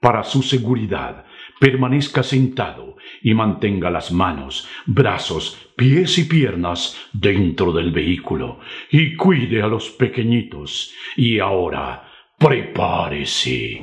Para su seguridad, permanezca sentado y mantenga las manos, brazos, pies y piernas dentro del vehículo y cuide a los pequeñitos. Y ahora, prepárese.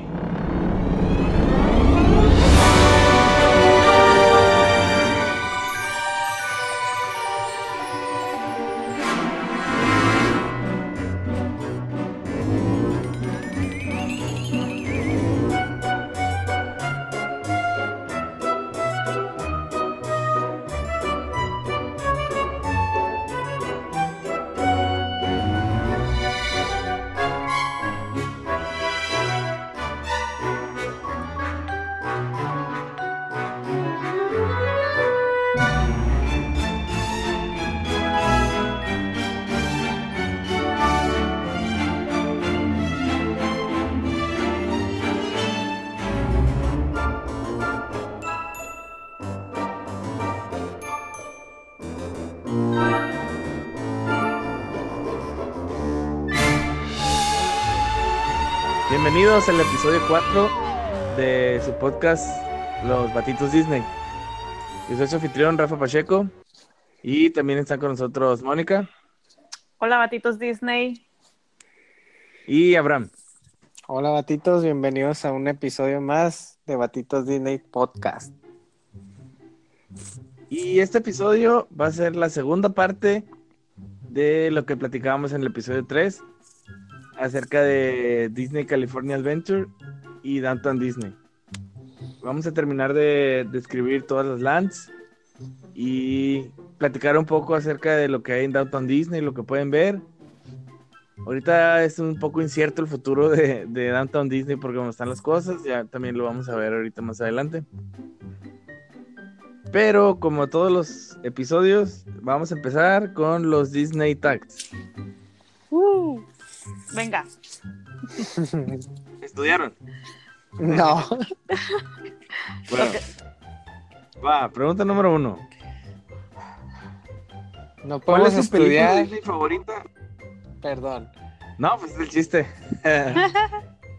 Bienvenidos al episodio 4 de su podcast Los Batitos Disney. Yo soy su anfitrión Rafa Pacheco y también está con nosotros Mónica Hola, Batitos Disney. y Abraham. Hola batitos, bienvenidos a un episodio más de Batitos Disney Podcast. Y este episodio va a ser la segunda parte de lo que platicábamos en el episodio 3 acerca de Disney California Adventure y Downtown Disney. Vamos a terminar de describir todas las lands y platicar un poco acerca de lo que hay en Downtown Disney, lo que pueden ver. Ahorita es un poco incierto el futuro de, Downtown Disney porque cómo están las cosas, ya también lo vamos a ver ahorita más adelante. Pero como todos los episodios, vamos a empezar con los Disney Tags. Uh, venga. ¿Estudiaron? No, Bueno. Va, pregunta número uno. no ¿Cuál es tu película estudiar. Disney favorita? Perdón. No, pues es el chiste.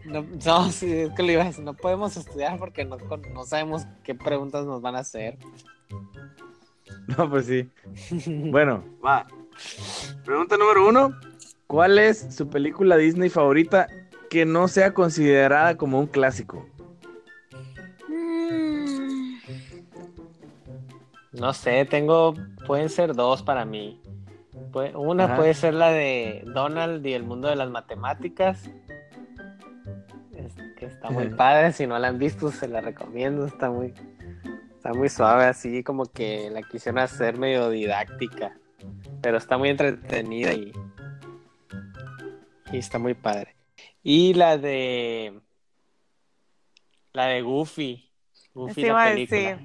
No, no, sí, es que lo iba a decir. No podemos estudiar porque no sabemos qué preguntas nos van a hacer. no, pues sí. Bueno, va. Pregunta número uno. ¿Cuál es su película Disney favorita que no sea considerada como un clásico? No sé, tengo. Pueden ser dos para mí. Una Ajá. puede ser la de Donald y el mundo de las matemáticas. Es- que está muy padre. Si no la han visto, se la recomiendo. Está muy, está muy suave, así como que la quisieron hacer medio didáctica. Pero está muy entretenida y, y está muy padre. Y la de. La de Goofy. Goofy Eso la iba a película.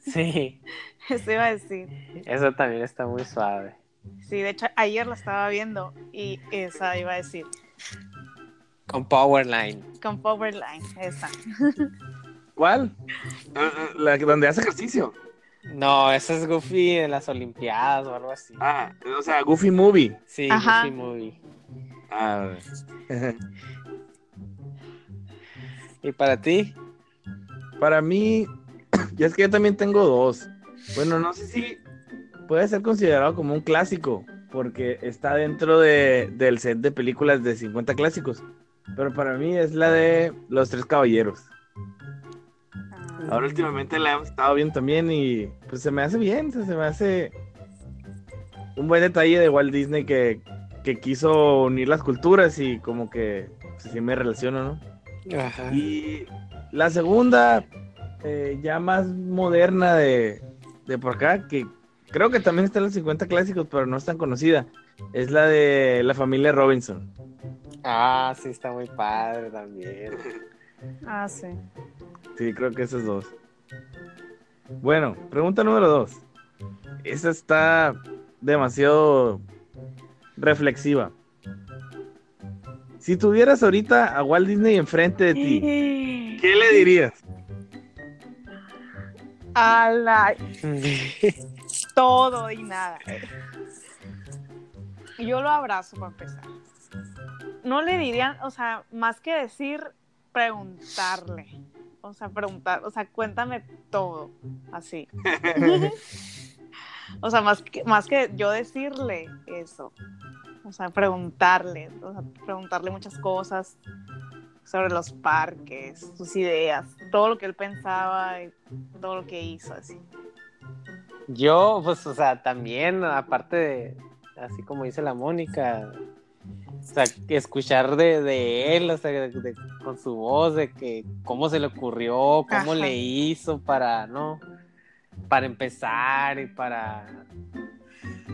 Sí, Eso iba a decir. eso también está muy suave. Sí, de hecho, ayer la estaba viendo y esa iba a decir. Con Powerline. Con Powerline, esa. ¿Cuál? Ah, ah, La que- donde hace ejercicio. No, esa es Goofy en las Olimpiadas o algo así. Ah, o sea, Goofy Movie. Sí, Ajá. Goofy Movie. Ah, ¿Y para ti? para mí, ya es que yo también tengo dos. Bueno, no sé si puede ser considerado como un clásico, porque está dentro de, del set de películas de 50 clásicos. Pero para mí es la de Los Tres Caballeros. Ah, Ahora últimamente la hemos estado viendo también y pues se me hace bien, se, se me hace un buen detalle de Walt Disney que, que quiso unir las culturas y como que pues, sí me relaciono, ¿no? Ajá. Y la segunda, eh, ya más moderna de, de por acá, que creo que también está en los 50 clásicos, pero no es tan conocida, es la de la familia Robinson. Ah, sí, está muy padre también. Ah, sí. Sí, creo que esos dos. Bueno, pregunta número dos. Esa está demasiado reflexiva. Si tuvieras ahorita a Walt Disney enfrente de ti, ¿qué le dirías? A la todo y nada. Yo lo abrazo para empezar. No le dirían, o sea, más que decir, preguntarle. O sea, preguntar, o sea, cuéntame todo, así. o sea, más que, más que yo decirle eso. O sea, preguntarle, o sea, preguntarle muchas cosas sobre los parques, sus ideas, todo lo que él pensaba y todo lo que hizo, así. Yo, pues, o sea, también, aparte de, así como dice la Mónica, o sea, escuchar de, de él, o sea, de- de- con su voz, de que cómo se le ocurrió, cómo Ajá. le hizo para, ¿no? Para empezar y para,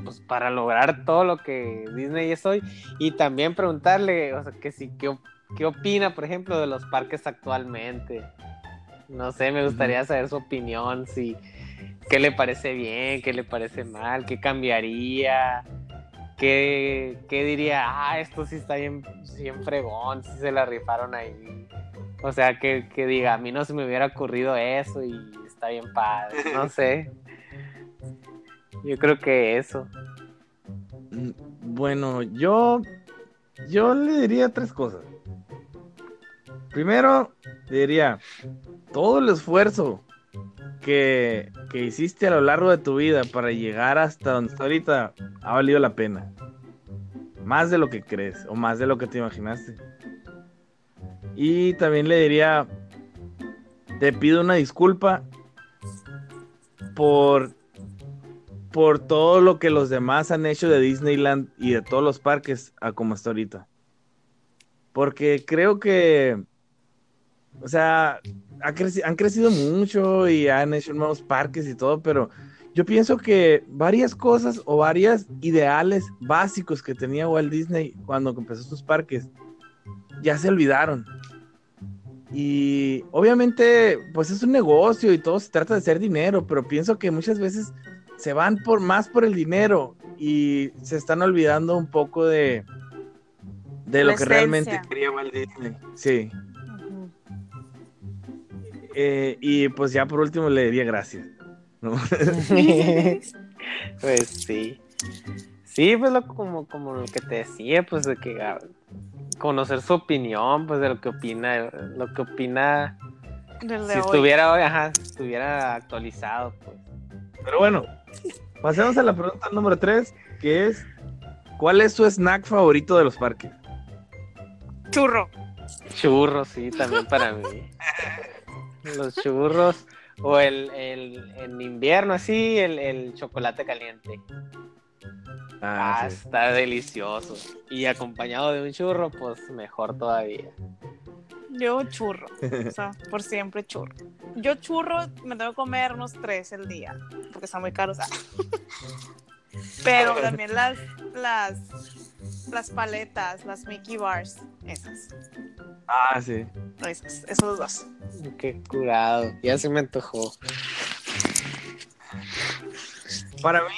pues, para lograr todo lo que Disney es hoy. Y también preguntarle, o sea, que si, qué, qué opina, por ejemplo, de los parques actualmente. No sé, me gustaría saber su opinión, si qué le parece bien, qué le parece mal, qué cambiaría, qué, qué diría, ah, esto sí está bien, bien fregón, sí se la rifaron ahí. O sea, que, que diga, a mí no se me hubiera ocurrido eso y está bien padre, no sé. Yo creo que eso. Mm, Bueno, yo, yo le diría tres cosas. Primero, le diría, todo el esfuerzo que, que hiciste a lo largo de tu vida para llegar hasta donde está ahorita ha valido la pena. Más de lo que crees o más de lo que te imaginaste. Y también le diría, te pido una disculpa por por todo lo que los demás han hecho de Disneyland y de todos los parques a como está ahorita. Porque creo que, o sea, han crecido mucho y han hecho nuevos parques y todo, pero yo pienso que varias cosas o varias ideales básicos que tenía Walt Disney cuando empezó sus parques ya se olvidaron. Y obviamente, pues es un negocio y todo se trata de hacer dinero, pero pienso que muchas veces se van por más por el dinero y se están olvidando un poco de de lo que realmente quería Walt Disney. Sí. Eh, y pues ya por último le diría gracias. ¿no? pues sí. Sí, pues lo, como, como lo que te decía, pues de que ah, conocer su opinión, pues de lo que opina, lo que opina si hoy. estuviera hoy, ajá, si estuviera actualizado, pues. Pero bueno, pasemos a la pregunta número 3, que es ¿cuál es su snack favorito de los parques? Churro. Churros, sí, también para mí. Los churros. O el, el en invierno, así, el, el chocolate caliente. Ah, sí. está delicioso. Y acompañado de un churro, pues mejor todavía. Yo churro. O sea, por siempre churro. Yo churro me tengo que comer unos tres el día, porque están muy caros. ah. Pero también las, las, las paletas, las Mickey Bars, esas, Ah, sí. esas, esos dos. Qué curado. Ya se me antojó. Para mí,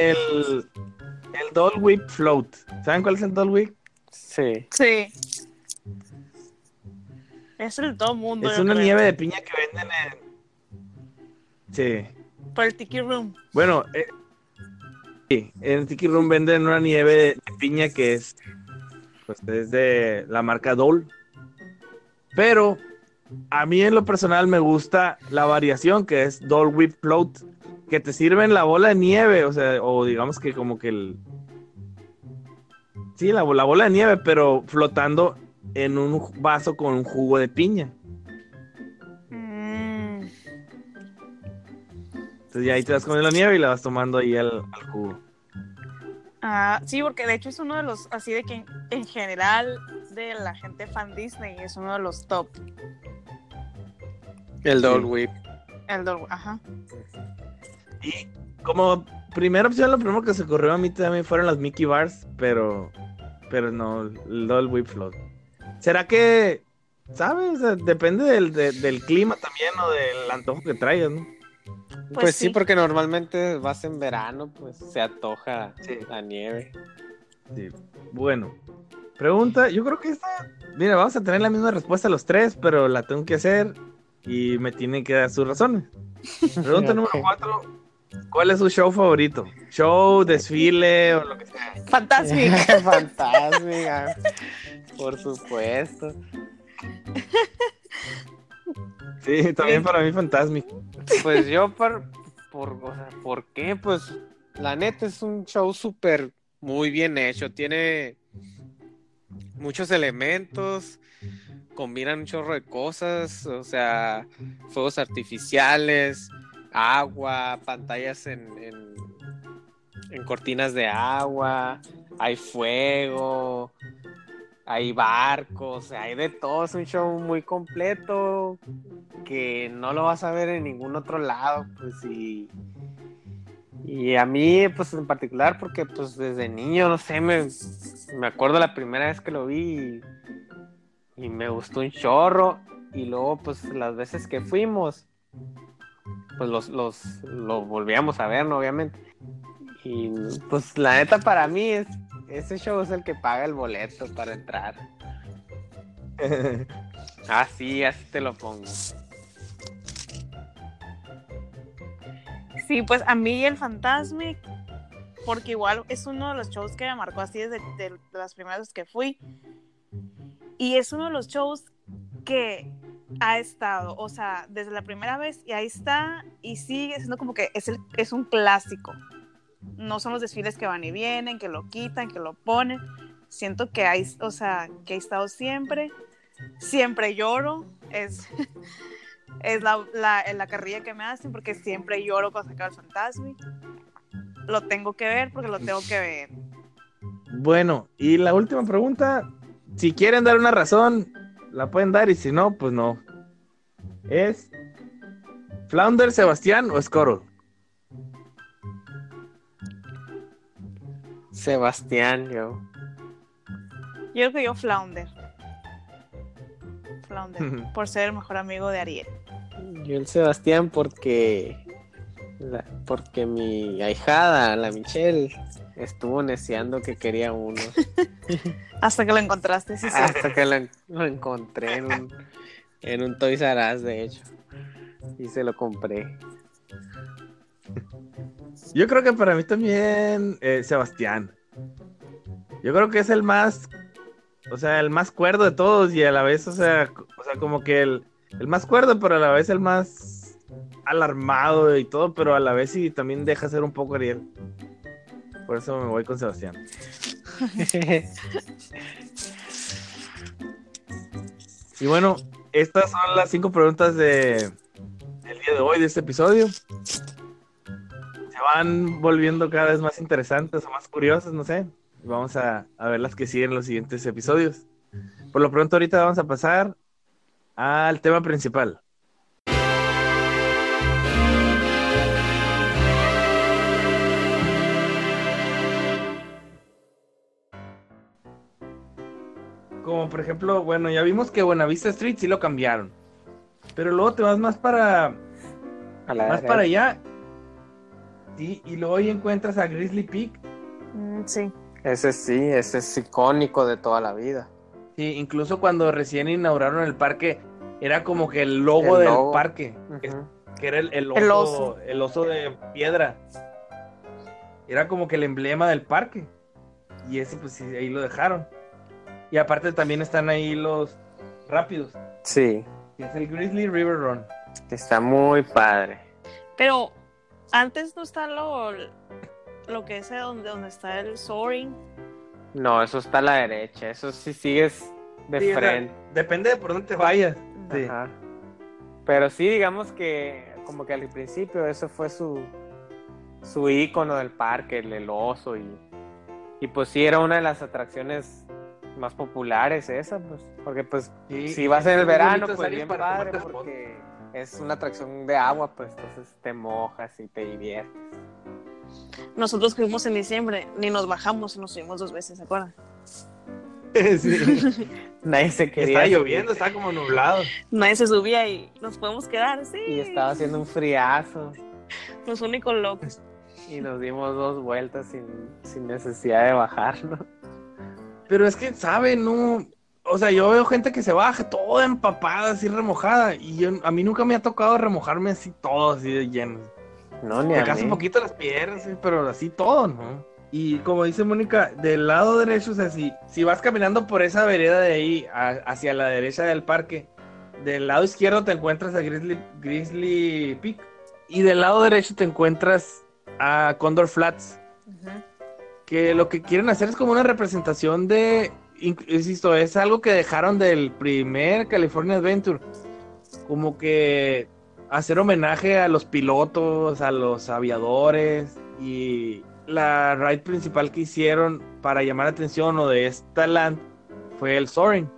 el, el Dole Whip Float. ¿Saben cuál es el Dole Whip? Sí. Sí. Es el todo mundo. Es una creo. nieve de piña que venden en. Sí. Por el Tiki Room. Bueno, eh, sí, en Tiki Room venden una nieve de, de piña que es. Pues es de la marca Dole. Pero a mí en lo personal me gusta la variación que es Dole Whip Float. Que te sirven la bola de nieve, o sea, o digamos que como que el. Sí, la, la bola de nieve, pero flotando en un vaso con un jugo de piña. Mm, Entonces ya ahí te vas comiendo la nieve y la vas tomando ahí al, al jugo. Ah, sí, porque de hecho es uno de los, así de que en, en general de la gente fan Disney es uno de los top. El Dole Whip. El Dol- ajá. Y como primera opción, lo primero que se ocurrió a mí también fueron las Mickey Bars, pero, pero no, el Dole Whip Float. ¿Será que, sabes? O sea, depende del, de- del clima también o del antojo que traigas, ¿no? Pues, sí. sí. porque normalmente vas en verano, pues se antoja Sí. la nieve. Sí. Bueno, pregunta, yo creo que esta, mira, vamos a tener la misma respuesta los tres, pero la tengo que hacer y me tienen que dar sus razones. Pregunta número cuatro, ¿cuál es su show favorito? Show, desfile o lo que sea. Fantástico. Fantástica. Por supuesto. Sí, también para mí Fantasmic. Pues yo por, por, o sea, ¿por qué? Pues la neta es un show súper muy bien hecho. Tiene muchos elementos, combinan un chorro de cosas, o sea, fuegos artificiales, agua, pantallas en, en, cortinas de agua, hay fuego, hay barcos, hay de todo, es un show muy completo que no lo vas a ver en ningún otro lado, pues y, y a mí, pues en particular, porque pues desde niño, no sé, me, me acuerdo la primera vez que lo vi y, y me gustó un chorro y luego pues las veces que fuimos, pues los, los, lo volvíamos a ver, ¿no? Obviamente. Y pues la neta para mí es, ese show es el que paga el boleto para entrar. Así, así te lo pongo. Sí, pues a mí el Fantasmic, porque igual es uno de los shows que me marcó así desde de, de las primeras que fui. Y es uno de los shows que ha estado, o sea, desde la primera vez y ahí está y sigue siendo como que es, el, es un clásico. No son los desfiles que van y vienen, que lo quitan, que lo ponen. Siento que hay, o sea, que ha estado siempre. Siempre lloro. Es, es la, la, la, carrilla que me hacen porque siempre lloro cuando saca el fantasma. Lo tengo que ver porque lo tengo que ver. Bueno, y la última pregunta, si quieren dar una razón, la pueden dar y si no, pues no. ¿Es Flounder, Sebastián o Scoro? Sebastián, yo. Yo creo que yo Flounder. Flounder, por ser el mejor amigo de Ariel. Yo el Sebastián porque la, porque mi ahijada, la Michelle, estuvo neciando que quería uno. Hasta que lo encontraste, sí, sí. Hasta que lo, lo, encontré en un, en un Toys R Us, de hecho. Y se lo compré. Yo creo que para mí también eh, Sebastián. Yo creo que es el más, o sea, el más cuerdo de todos y a la vez, o sea, o sea como que el, el más cuerdo, pero a la vez el más alarmado y todo, pero a la vez sí también deja ser un poco Ariel. Por eso me voy con Sebastián. y bueno, estas son las cinco preguntas de el día de hoy, de este episodio. Se van volviendo cada vez más interesantes o más curiosas, no sé. Vamos a, a ver las que siguen en los siguientes episodios. Por lo pronto, ahorita vamos a pasar al tema principal. Como por ejemplo, bueno, ya vimos que Buenavista Street sí lo cambiaron. Pero luego te vas más para. más para allá. Sí, y luego ahí encuentras a Grizzly Peak. Mm, sí. Ese sí, ese es icónico de toda la vida. Sí, incluso cuando recién inauguraron el parque, era como que el logo, El del logo. parque. Que, que era el, el oso, El oso. el oso de piedra. Era como que el emblema del parque. Y ese, pues sí, ahí lo dejaron. Y aparte también están ahí los rápidos. Sí, que es el Grizzly River Run. está muy padre. Pero antes no está lo, lo que es donde, donde está el soaring. No, eso está a la derecha, eso sí sigues de Sí, o sea, frente. depende de por dónde te vayas. Sí. Ajá. Pero sí, digamos que como que al principio eso fue su su ícono del parque, el, el oso y, y pues sí era una de las atracciones más populares esa, pues, porque pues Sí, si vas en el es verano, pues bien para padre, porque es una atracción de agua, pues entonces te mojas y te diviertes. Nosotros fuimos en diciembre, ni nos bajamos y nos subimos dos veces, ¿se acuerdan? Sí. Nadie se quería. Estaba subir. lloviendo, estaba como nublado. Nadie se subía y nos podemos quedar, sí. Y estaba haciendo un friazo Los únicos locos. y nos dimos dos vueltas sin, sin necesidad de bajarnos. Pero es que, ¿sabe? No. O sea, yo veo gente que se baja toda empapada, así remojada. Y yo, a mí nunca me ha tocado remojarme así todo, así de lleno. No, ni Me a mí. un poquito las piernas, sí, pero así todo, ¿no? Y como dice Mónica, del lado derecho, o sea, si, si vas caminando por esa vereda de ahí, a- hacia la derecha del parque, del lado izquierdo te encuentras a Grizzly, Grizzly Peak y del lado derecho te encuentras a Condor Flats. Ujú. Que lo que quieren hacer es como una representación de. Insisto, es algo que dejaron del primer California Adventure. Como que hacer homenaje a los pilotos, a los aviadores y la ride principal que hicieron para llamar la atención o de esta land fue el Soaring.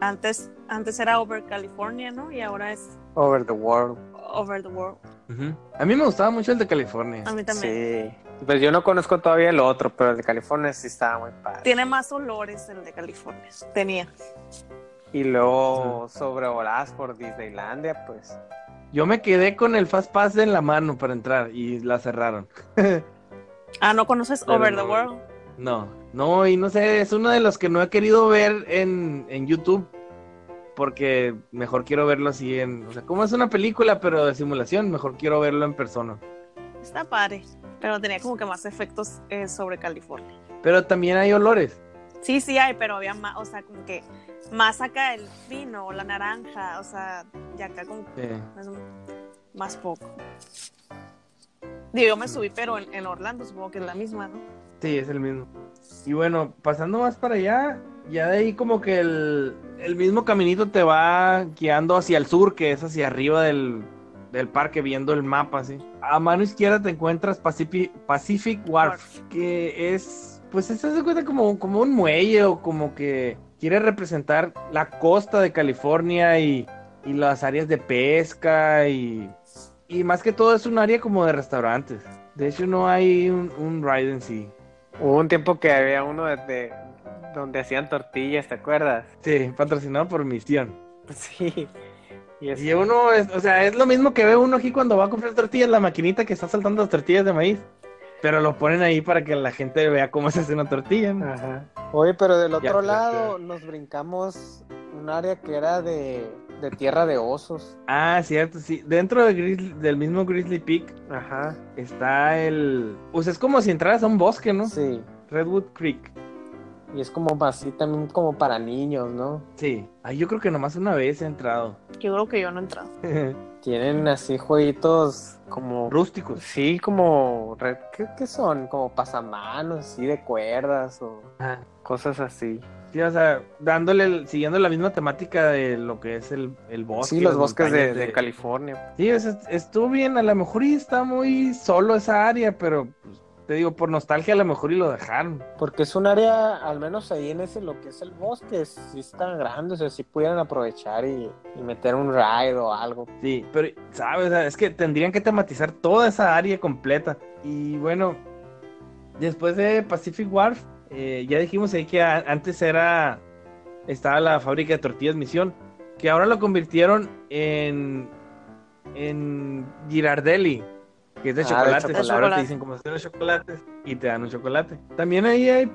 Antes, antes era Over California, ¿no? Y ahora es Over the world. Over the World. A mí me gustaba mucho el de California. A mí también. Sí. Pues yo no conozco todavía el otro, pero el de California sí estaba muy padre. Tiene más olores el de California. Tenía. Y luego sobrevoladas por Disneylandia, pues. Yo me quedé con el Fast Pass en la mano para entrar y la cerraron. Ah, ¿no conoces Pero Over the no. World? No, no, y no sé, es uno de los que no he querido ver en, en YouTube. Porque mejor quiero verlo así en. O sea, como es una película, pero de simulación, mejor quiero verlo en persona. Está padre. Pero tenía como que más efectos eh, sobre California. Pero también hay olores. Sí, sí hay, pero había más, o sea, como que más acá el vino, la naranja, o sea, y acá como Eh, es más poco. Digo, yo me subí, pero en, en Orlando supongo que es la misma, ¿no? sí, es el mismo. Y bueno, pasando más para allá, ya de ahí como que el, el mismo caminito te va guiando hacia el sur, que es hacia arriba del, del parque, viendo el mapa, así. A mano izquierda te encuentras Pacific, Pacific Wharf, que es, pues eso se cuenta como, como un muelle o como que quiere representar la costa de California y, y las áreas de pesca y, y más que todo es un área como de restaurantes. De hecho no hay un, un ride en sí. Hubo un tiempo que había uno de, de- donde hacían tortillas, ¿te acuerdas? Sí, patrocinado por Misión. Sí. Y Y uno, es, o sea, es lo mismo que ve uno aquí cuando va a comprar tortillas, la maquinita que está saltando las tortillas de maíz. Pero lo ponen ahí para que la gente vea cómo se hace una tortilla. ¿no? Ajá. Oye, pero del otro ya, lado nos brincamos un área que era de, de tierra de osos. Ah, cierto, sí. Dentro de Grizzly- del mismo Grizzly Peak Ajá. está el... Pues es como si entraras a un bosque, ¿no? Sí. Redwood Creek. Y es como así también como para niños, ¿no? Sí. Ay, yo creo que nomás una vez he entrado. Yo creo que yo no he entrado. Tienen así jueguitos como... Rústicos. Sí, como... ¿Qué, qué son? Como pasamanos, así de cuerdas o Ah. cosas así. Sí, o sea, dándole, el- siguiendo la misma temática de lo que es el, el bosque. Sí, los bosques de, de California. Sí, o sea, estuvo bien, a lo mejor y está muy solo esa área, pero pues, te digo, por nostalgia a lo mejor y lo dejaron. Porque es un área, al menos ahí en ese, lo que es el bosque, sí está grande, o sea, sí pudieran aprovechar y, y meter un ride o algo. Sí, pero, ¿sabes? O sea, es que tendrían que tematizar toda esa área completa. Y bueno, después de Pacific Wharf, eh, ya dijimos ahí que antes era, estaba la fábrica de tortillas Misión, que ahora lo convirtieron en, en Girardelli, que es de Ah, de chocolates. chocolate. Ahora te chocolate. dicen cómo hacer los chocolates y te dan un chocolate. También ahí hay,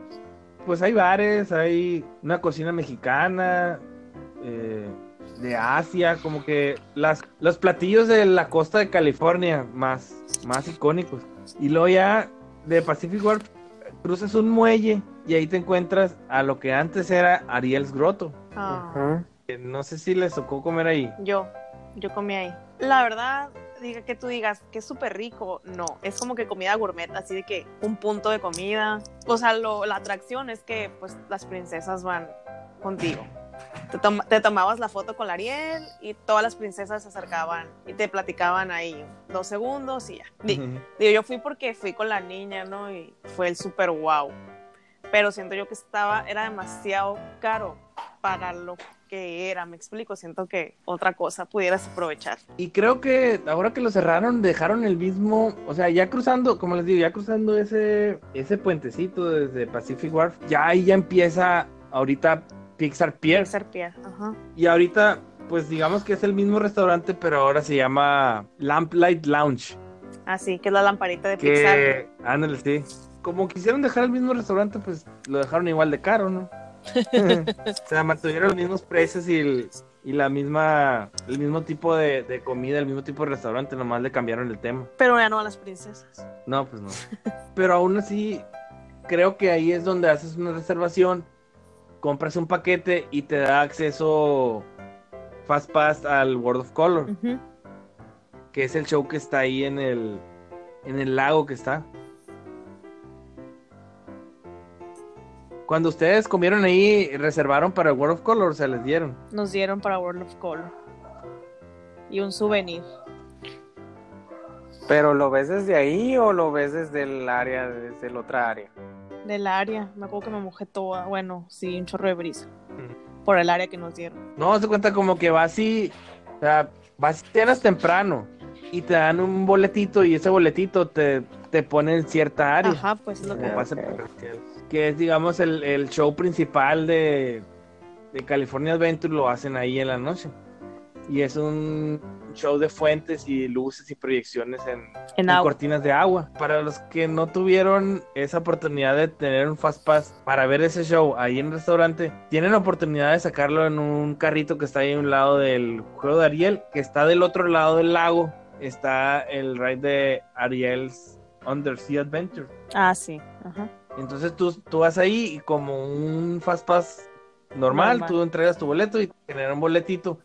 pues hay bares, hay una cocina mexicana, eh, de Asia, como que las, los platillos de la costa de California más, más icónicos. Y luego ya de Pacific Wharf cruzas un muelle y ahí te encuentras a lo que antes era Ariel's Grotto. Ah, No sé si les tocó comer ahí. Yo, yo comí ahí. La verdad, diga que tú digas que es súper rico, no, es como que comida gourmet, así de que un punto de comida. O sea, lo, la atracción es que pues las princesas van contigo. Te, tom- te tomabas la foto con la Ariel y todas las princesas se acercaban y te platicaban ahí dos segundos y ya. Di- Digo, yo fui porque fui con la niña, ¿no? Y fue el súper wow. Pero siento yo que estaba, era demasiado caro para lo que era, me explico. Siento que otra cosa pudieras aprovechar. Y creo que ahora que lo cerraron, dejaron el mismo, o sea, ya cruzando, como les digo, ya cruzando ese, ese puentecito desde Pacific Wharf, ya ahí ya empieza ahorita Pixar Pier. Ser pie. Ajá. Y ahorita, pues digamos que es el mismo restaurante, pero ahora se llama Lamplight Lounge. Así que es la lamparita de Pixar. Que, ándale, sí. Como quisieron dejar el mismo restaurante, pues lo dejaron igual de caro, ¿no? o sea, mantuvieron los mismos precios y, el- y la misma, el mismo tipo de, de comida, el mismo tipo de restaurante, nomás le cambiaron el tema. Pero ya no a las princesas. No, pues no. Pero aún así, creo que ahí es donde haces una reservación compras un paquete y te da acceso Fast Pass al World of Color, que es el show que está ahí en el, en el lago que está. Cuando ustedes comieron ahí, reservaron para el World of Color, se les dieron. Nos dieron para World of Color. Y un souvenir. ¿Pero lo ves desde ahí o lo ves desde el área, desde el otra área? Del área. Me acuerdo que me mojé toda. Bueno, sí, un chorro de brisa. Por el área que nos dieron. No, se cuenta como que vas y, o sea, vas y cenas temprano y te dan un boletito y ese boletito te, te pone en cierta área. Ajá, pues es lo que Que es, digamos, el, el show principal de, de California Adventure, lo hacen ahí en la noche. Y es un show de fuentes y luces y proyecciones en, en en agua. cortinas de agua. Para los que no tuvieron esa oportunidad de tener un Fast Pass para ver ese show ahí en el restaurante, tienen la oportunidad de sacarlo en un carrito que está ahí a un lado del juego de Ariel, que está del otro lado del lago. Está el ride de Ariel's Undersea Adventure. Ah, sí. Ajá. Entonces tú, tú vas ahí y como un Fast Pass normal, Normal. tú entregas tu boleto y te generan un boletito.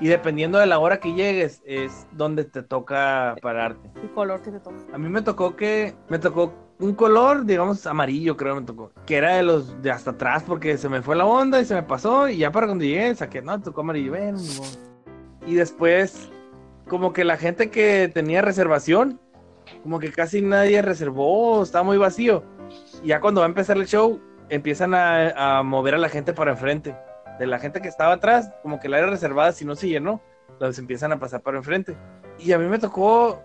Y dependiendo de la hora que llegues, es donde te toca pararte. El color que te toca. A mí me tocó que me tocó un color, digamos amarillo, creo que me tocó, que era de los de hasta atrás porque se me fue la onda y se me pasó y ya para cuando llegué saqué, no, tocó amarillo. Y después como que la gente que tenía reservación, como que casi nadie reservó, estaba muy vacío. Y ya cuando va a empezar el show, empiezan a, a mover a la gente para enfrente. De la gente que estaba atrás, como que la área reservada, si no se llenó, los empiezan a pasar para enfrente. Y a mí me tocó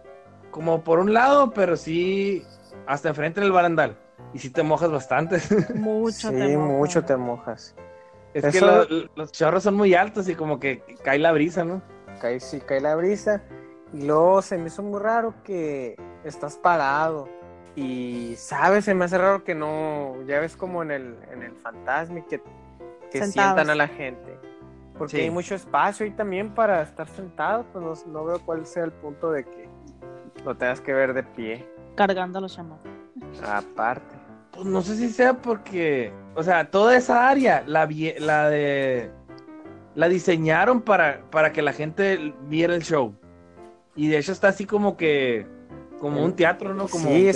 como por un lado, pero sí hasta enfrente del barandal. Y sí te mojas bastante. Mucho sí, te moja. mucho te mojas. es que Eso- lo- los chorros son muy altos y como que cae la brisa, ¿no? Cae, sí, cae la brisa. Y luego se me hizo muy raro que estás parado. Y, ¿sabes? Se me hace raro que no. Ya ves como en el, en el Fantasmic que, que Sentados. sientan a la gente. Porque Sí. hay mucho espacio ahí también para estar sentado. Pues no, no veo cuál sea el punto de que lo tengas que ver de pie. Cargando a los chamacos. Aparte. Pues no sé si sea porque, o sea, toda esa área, la, vie- la de, la diseñaron para, para que la gente viera el show. Y de hecho está así como que, como un teatro, ¿no? Como sí.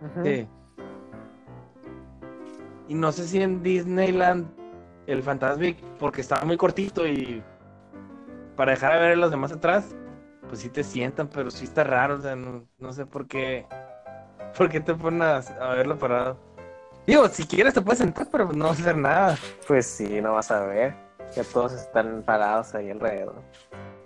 Ujú. Sí. Y no sé si en Disneyland el Fantasmic, porque estaba muy cortito y para dejar de ver a los demás atrás, pues sí te sientan, pero sí está raro, o sea, no, no sé por qué, por qué te ponen a, a verlo parado. Digo, si quieres te puedes sentar, pero no vas a hacer nada. Pues sí, no vas a ver. Que todos están parados ahí alrededor.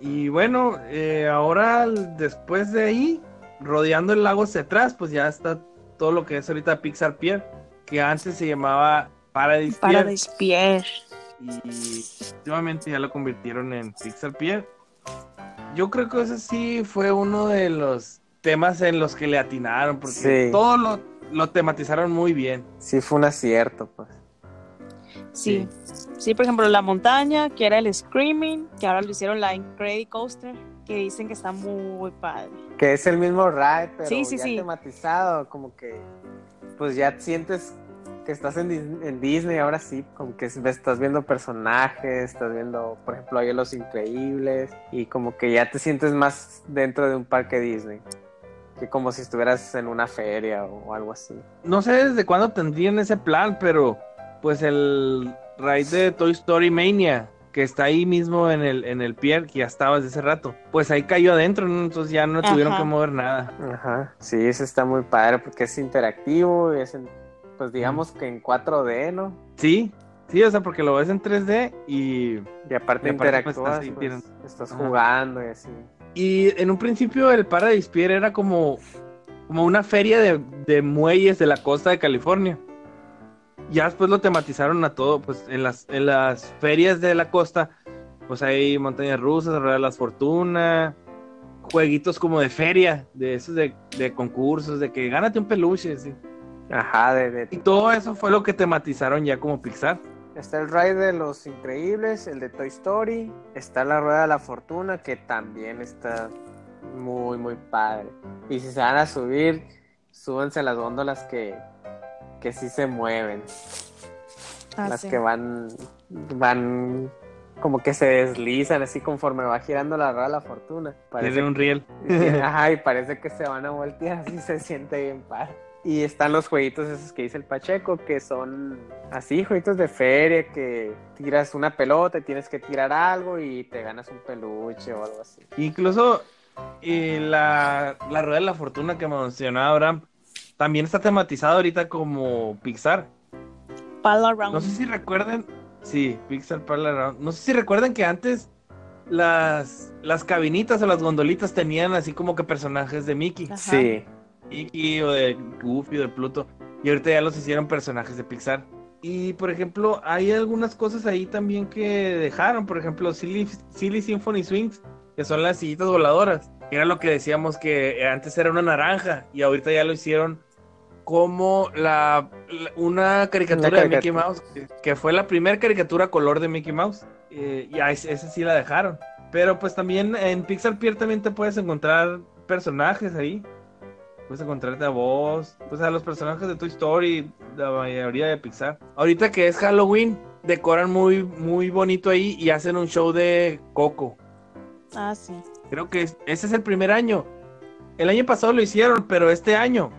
Y bueno, eh, ahora después de ahí, rodeando el lago hacia atrás, pues ya está todo lo que es ahorita Pixar Pier, que antes se llamaba Paradise Pier. Paradise Pier. y últimamente ya lo convirtieron en Pixar Pier. Yo creo que ese sí fue uno de los temas en los que le atinaron, porque Sí. todo lo, lo tematizaron muy bien. Sí, fue un acierto, pues. Sí. sí. por ejemplo, la montaña, que era el Screaming, que ahora lo hicieron la Incredible Coaster, que dicen que está muy padre. Que es el mismo ride, pero Sí, sí, ya sí. tematizado, como que pues ya sientes que estás en, Dis- en Disney ahora sí, como que estás viendo personajes, estás viendo, por ejemplo, ahí Los Increíbles, y como que ya te sientes más dentro de un parque Disney, que como si estuvieras en una feria o algo así. No sé desde cuándo tendrían ese plan, pero pues el ride de Toy Story Mania, que está ahí mismo en el, en el pier, que ya estaba desde hace rato, pues ahí cayó adentro, ¿no? entonces ya no tuvieron Ajá. que mover nada. Ajá, sí, eso está muy padre porque es interactivo, y es en- pues digamos que en 4D, ¿no? Sí, sí, o sea, porque lo ves en 3D y Y aparte Y aparte, pues, estás pues, estás jugando y así. Y en un principio el Paradise Pier era como, como una feria de, de muelles de la costa de California. Ya después lo tematizaron a todo, pues en las, en las ferias de la costa, pues hay montañas rusas, rueda de la fortuna, jueguitos como de feria, de esos de, de concursos, de que gánate un peluche, sí. Ajá, de, de Y todo eso fue lo que tematizaron ya como Pixar. Está el ride de los increíbles, el de Toy Story, está la rueda de la fortuna que también está muy muy padre. Y si se van a subir, súbanse a las góndolas que, que sí se mueven. Ah, las sí. que van, van como que se deslizan así conforme va girando la rueda de la fortuna. Parece Tiene un riel. que- Ajá, y parece que se van a voltear, así se siente bien padre. Y están los jueguitos esos que dice el Pacheco, que son así, jueguitos de feria, que tiras una pelota y tienes que tirar algo y te ganas un peluche o algo así. Incluso eh, la, la rueda de la fortuna que mencionaba Abraham también está tematizada ahorita como Pixar. Pal around. No sé si recuerden, sí, Pixar Parallel Around. No sé si recuerdan que antes las, las cabinitas o las gondolitas tenían así como que personajes de Mickey. Ajá. Sí, Mickey o de Goofy o de Pluto. Y ahorita ya los hicieron personajes de Pixar. Y por ejemplo, hay algunas cosas ahí también que dejaron. Por ejemplo, Silly, Silly Symphony Swings, que son las sillitas voladoras. Era lo que decíamos que antes era una naranja. Y ahorita ya lo hicieron como la, la- una caricatura Una de Mickey. Mouse. Que, que fue la primera caricatura color de Mickey Mouse. Eh, y a ese- esa sí la dejaron. Pero pues también en Pixar Pier también te puedes encontrar personajes ahí. Puedes encontrarte a vos, pues a los personajes de Toy Story, la mayoría de Pixar. Ahorita que es Halloween, decoran muy, muy bonito ahí y hacen un show de Coco. Ah, sí. Creo que es- ese es el primer año. El año pasado lo hicieron, pero este año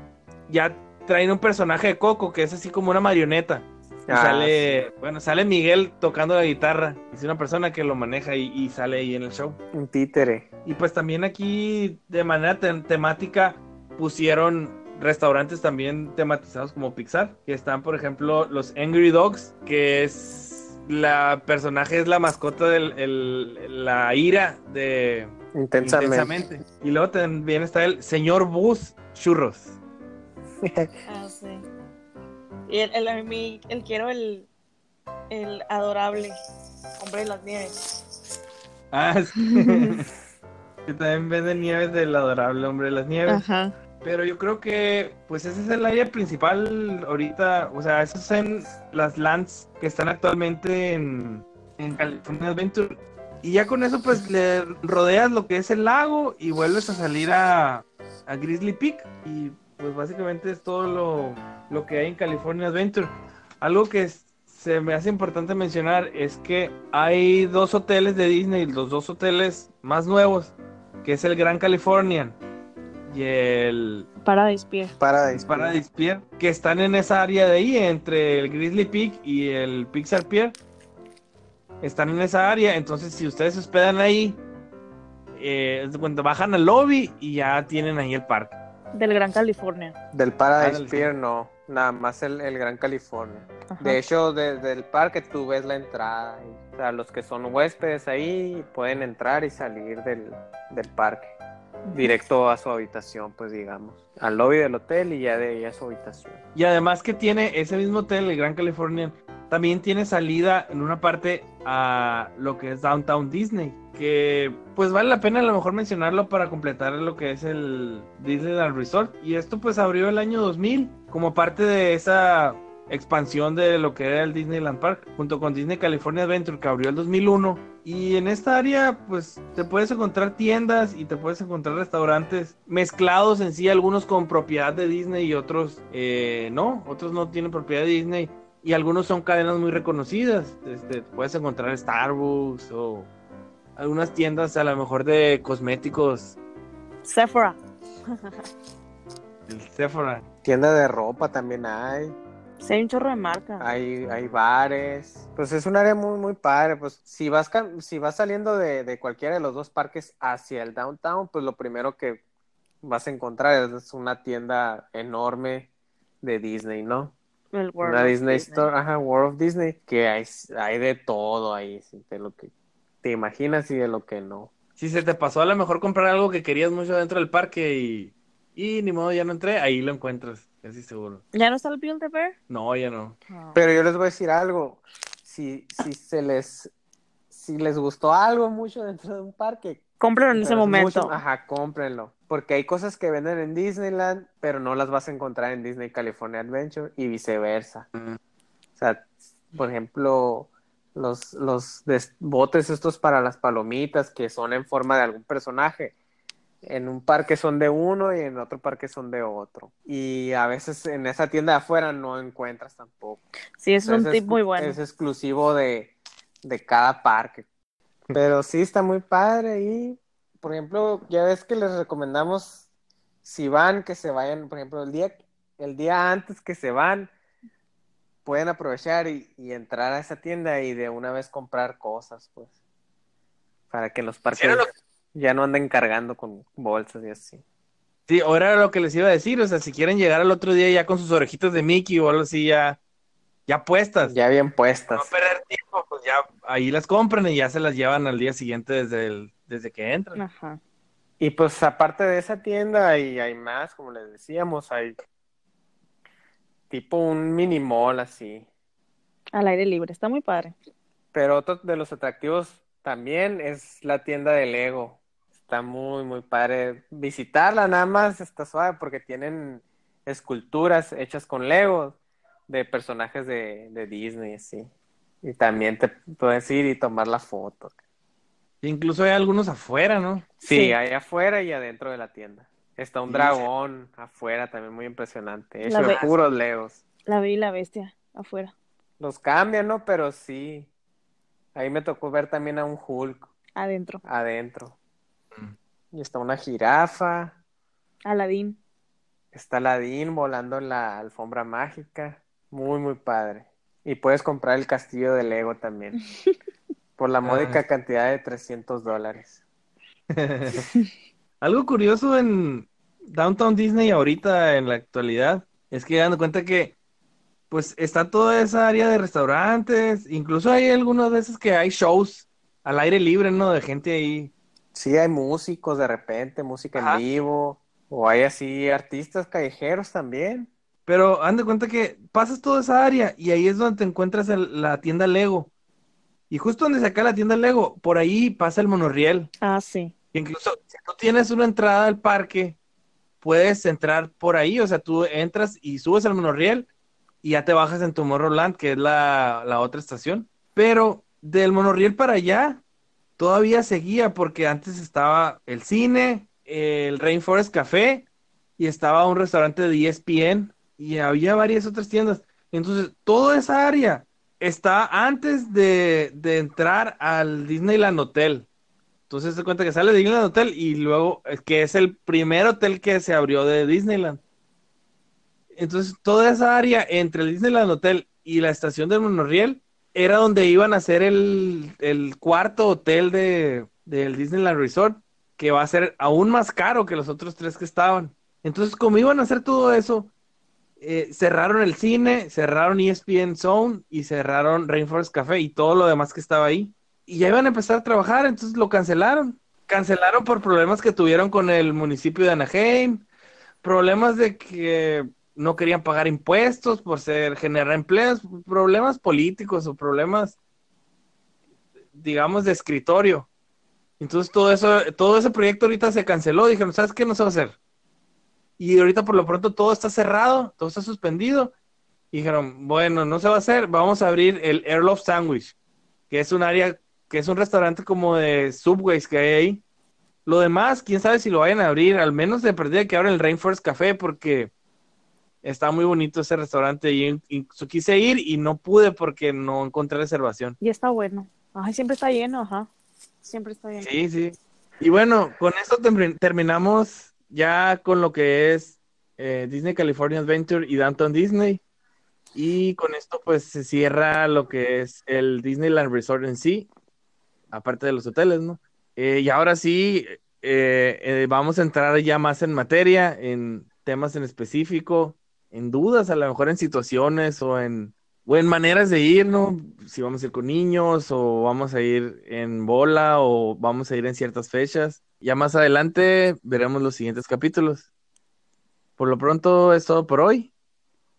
ya traen un personaje de Coco que es así como una marioneta. Y Ah, sale, bueno, sale Miguel tocando la guitarra. Es una persona que lo maneja y, y sale ahí en el show. un títere. Y pues también aquí de manera tem- temática pusieron restaurantes también tematizados como Pixar, que están por ejemplo los Angry Dogs, que es la personaje es la mascota el- la ira de Intensamente. intensamente. Y luego también está el señor Bus Churros. Ah, sí. Y el, el, a mí, el quiero el, el adorable hombre de las nieves. Ah, sí. que también venden nieves del adorable hombre de las nieves. Ajá. Pero yo creo que, pues ese es el área principal ahorita, o sea, esas son las lands que están actualmente en, en California Adventure. Y ya con eso, pues le rodeas lo que es el lago y vuelves a salir a, a Grizzly Peak. Y pues básicamente es todo lo, lo que hay en California Adventure. Algo que es- se me hace importante mencionar es que hay dos hoteles de Disney, los dos hoteles más nuevos, que es el Gran Californian y el Paradise Pier. Paradise. Paradise Pier, que están en esa área de ahí, entre el Grizzly Peak y el Pixar Pier. Están en esa área, entonces si ustedes se hospedan ahí, eh, cuando bajan al lobby y ya tienen ahí el parque. Del Gran California. Del Paradise sí. Pier no, nada más el, el Gran California. Ajá. De hecho, desde el parque tú ves la entrada. y, o sea, los que son huéspedes ahí pueden entrar y salir del, del parque. Directo a su habitación, pues digamos. Al lobby del hotel y ya de ahí a su habitación. Y además que tiene ese mismo hotel, el Gran Californian, también tiene salida en una parte a lo que es Downtown Disney, que pues vale la pena a lo mejor mencionarlo para completar lo que es el Disneyland Resort. Y esto pues abrió el año 2000 como parte de esa expansión de lo que era el Disneyland Park, junto con Disney California Adventure que abrió el 2001. Y en esta área pues te puedes encontrar tiendas y te puedes encontrar restaurantes mezclados en sí, algunos con propiedad de Disney y otros eh, no, otros no tienen propiedad de Disney. Y algunos son cadenas muy reconocidas. Este, puedes encontrar Starbucks o algunas tiendas a lo mejor de cosméticos. Sephora. El Sephora. Tienda de ropa también hay. Sí, hay un chorro de marca. Hay, hay bares. Pues es un área muy, muy padre. Pues si vas, si vas saliendo de, de cualquiera de los dos parques hacia el downtown, pues lo primero que vas a encontrar es una tienda enorme de Disney, ¿no? El World Una of Disney, Store, ajá, World of Disney, que hay, hay de todo ahí, de lo que te imaginas y de lo que no. Si se te pasó a lo mejor comprar algo que querías mucho dentro del parque y, y ni modo ya no entré, ahí lo encuentras, casi seguro. ¿Ya no está el Build a Bear? No, ya no. No. Pero yo les voy a decir algo, si, si se les, si les gustó algo mucho dentro de un parque, Cómpralo en ese momento. mucho- ajá, cómprenlo, porque hay cosas que venden en Disneyland, pero no las vas a encontrar en Disney California Adventure y viceversa. Mm. O sea, por ejemplo, los, los des- botes estos para las palomitas que son en forma de algún personaje, en un parque son de uno y en otro parque son de otro. Y a veces en esa tienda de afuera no encuentras tampoco. Sí, es un tip muy bueno. Es exclusivo de, de cada parque. Pero sí está muy padre y, por ejemplo, ya ves que les recomendamos, si van, que se vayan, por ejemplo, el día, el día antes que se van, pueden aprovechar y, y entrar a esa tienda y de una vez comprar cosas, pues, para que los parques lo ya no anden cargando con bolsas y así. Sí, ahora era lo que les iba a decir, o sea, si quieren llegar al otro día ya con sus orejitas de Mickey o algo así ya, ya puestas, Ya bien no puestas. perder tiempo, pues ya ahí las compran y ya se las llevan al día siguiente desde el, desde que entran. Ajá. Y pues aparte de esa tienda, y hay más, como les decíamos, hay tipo un mini mall así. Al aire libre, está muy padre. Pero otro de los atractivos también es la tienda de Lego. Está muy, muy padre. Visitarla nada más está suave porque tienen esculturas hechas con Lego de personajes de, de Disney, así. Y también te puedes ir y tomar la foto. Incluso hay algunos afuera, ¿no? Sí, Sí. hay afuera y adentro de la tienda. Está un Sí, dragón afuera también muy impresionante, hecho La de puros Legos. La vi y la bestia afuera, Los cambian, ¿no? Pero sí. Ahí me tocó ver también a un Hulk adentro. adentro. Mm. Y está una jirafa, Aladín. está Aladdin volando en la alfombra mágica. Muy, muy padre. Y puedes comprar el castillo de Lego también. Por la módica cantidad de 300 dólares. Algo curioso en Downtown Disney ahorita en la actualidad es que dando cuenta que pues está toda esa área de restaurantes, incluso hay algunas veces que hay shows al aire libre, ¿no? De gente ahí. Sí, hay músicos de repente, música Ajá. en vivo. O hay así artistas callejeros también. Pero haz de cuenta que pasas toda esa área y ahí es donde te encuentras el- la tienda Lego. Y justo donde se acaba la tienda Lego, por ahí pasa el monorriel. Ah, sí. Y incluso si tú tienes una entrada al parque, puedes entrar por ahí. O sea, tú entras y subes al monorriel y ya te bajas en Tomorrowland, que es la, la otra estación. Pero del monorriel para allá, todavía seguía porque antes estaba el cine, el Rainforest Café y estaba un restaurante de ESPN y había varias otras tiendas. Entonces, toda esa área está antes de, de entrar al Disneyland Hotel. Entonces se cuenta que sale de Disneyland Hotel y luego es que es el primer hotel que se abrió de Disneyland. Entonces toda esa área entre el Disneyland Hotel y la estación del monorriel era donde iban a hacer el, el cuarto hotel de, del Disneyland Resort, que va a ser aún más caro que los otros tres que estaban. Entonces como iban a hacer todo eso, eh, cerraron el cine, cerraron ESPN Zone y cerraron Rainforest Café y todo lo demás que estaba ahí. Y ya iban a empezar a trabajar, entonces lo cancelaron. Cancelaron por problemas que tuvieron con el municipio de Anaheim, problemas de que no querían pagar impuestos por ser generar empleos, problemas políticos o problemas, digamos, de escritorio. Entonces todo eso, todo ese proyecto ahorita se canceló. Dijeron, ¿sabes qué no se va a hacer? Y ahorita por lo pronto todo está cerrado, todo está suspendido. Y dijeron, bueno, no se va a hacer, vamos a abrir el Air Love Sandwich, que es un área, que es un restaurante como de Subways que hay ahí. Lo demás, quién sabe si lo vayan a abrir, al menos de perdida que abran el Rainforest Café, porque está muy bonito ese restaurante y, y quise ir y no pude porque no encontré reservación. Y está bueno. Ay, siempre está lleno, ajá. Siempre está lleno. Sí, sí. Y bueno, con esto termi- terminamos ya con lo que es eh, Disney California Adventure y Downtown Disney. Y con esto pues se cierra lo que es el Disneyland Resort en sí, aparte de los hoteles, ¿no? Eh, y ahora sí, eh, vamos a entrar ya más en materia, en temas en específico, en dudas, a lo mejor en situaciones o en, o en maneras de ir, ¿no? Si vamos a ir con niños o vamos a ir en bola o vamos a ir en ciertas fechas. Ya más adelante veremos los siguientes capítulos. Por lo pronto es todo por hoy.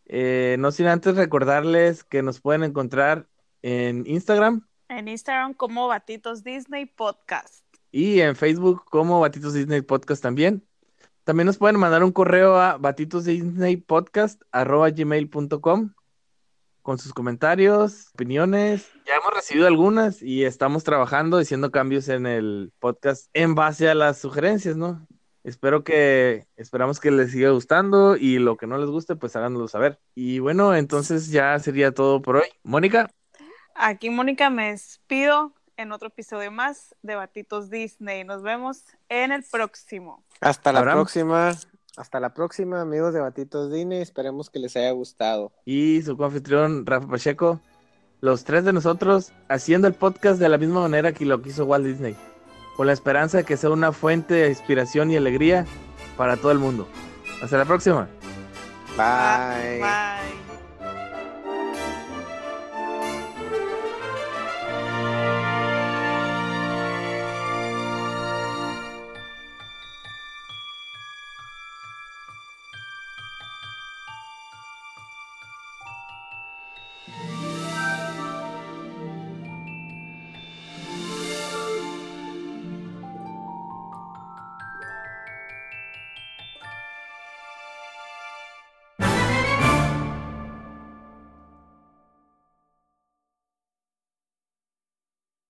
Eh, no sin antes recordarles que nos pueden encontrar en Instagram En Instagram como Batitos Disney Podcast. y en Facebook como Batitos Disney Podcast también. También nos pueden mandar un correo a batitosdisneypodcast.gmail.com con sus comentarios, opiniones. Ya hemos recibido algunas y estamos trabajando, haciendo cambios en el podcast en base a las sugerencias, ¿no? Espero que, esperamos que les siga gustando y lo que no les guste, pues háganoslo saber. Y bueno, entonces ya sería todo por hoy. Mónica. Aquí Mónica me despido en otro episodio más de Batitos Disney. Nos vemos en el próximo. Hasta la Abraham. próxima. Hasta la próxima, amigos de Batitos Disney. Esperemos que les haya gustado. Y su coanfitrión Rafa Pacheco. Los tres de nosotros haciendo el podcast de la misma manera que lo quiso Walt Disney. Con la esperanza de que sea una fuente de inspiración y alegría para todo el mundo. Hasta la próxima. Bye. Bye.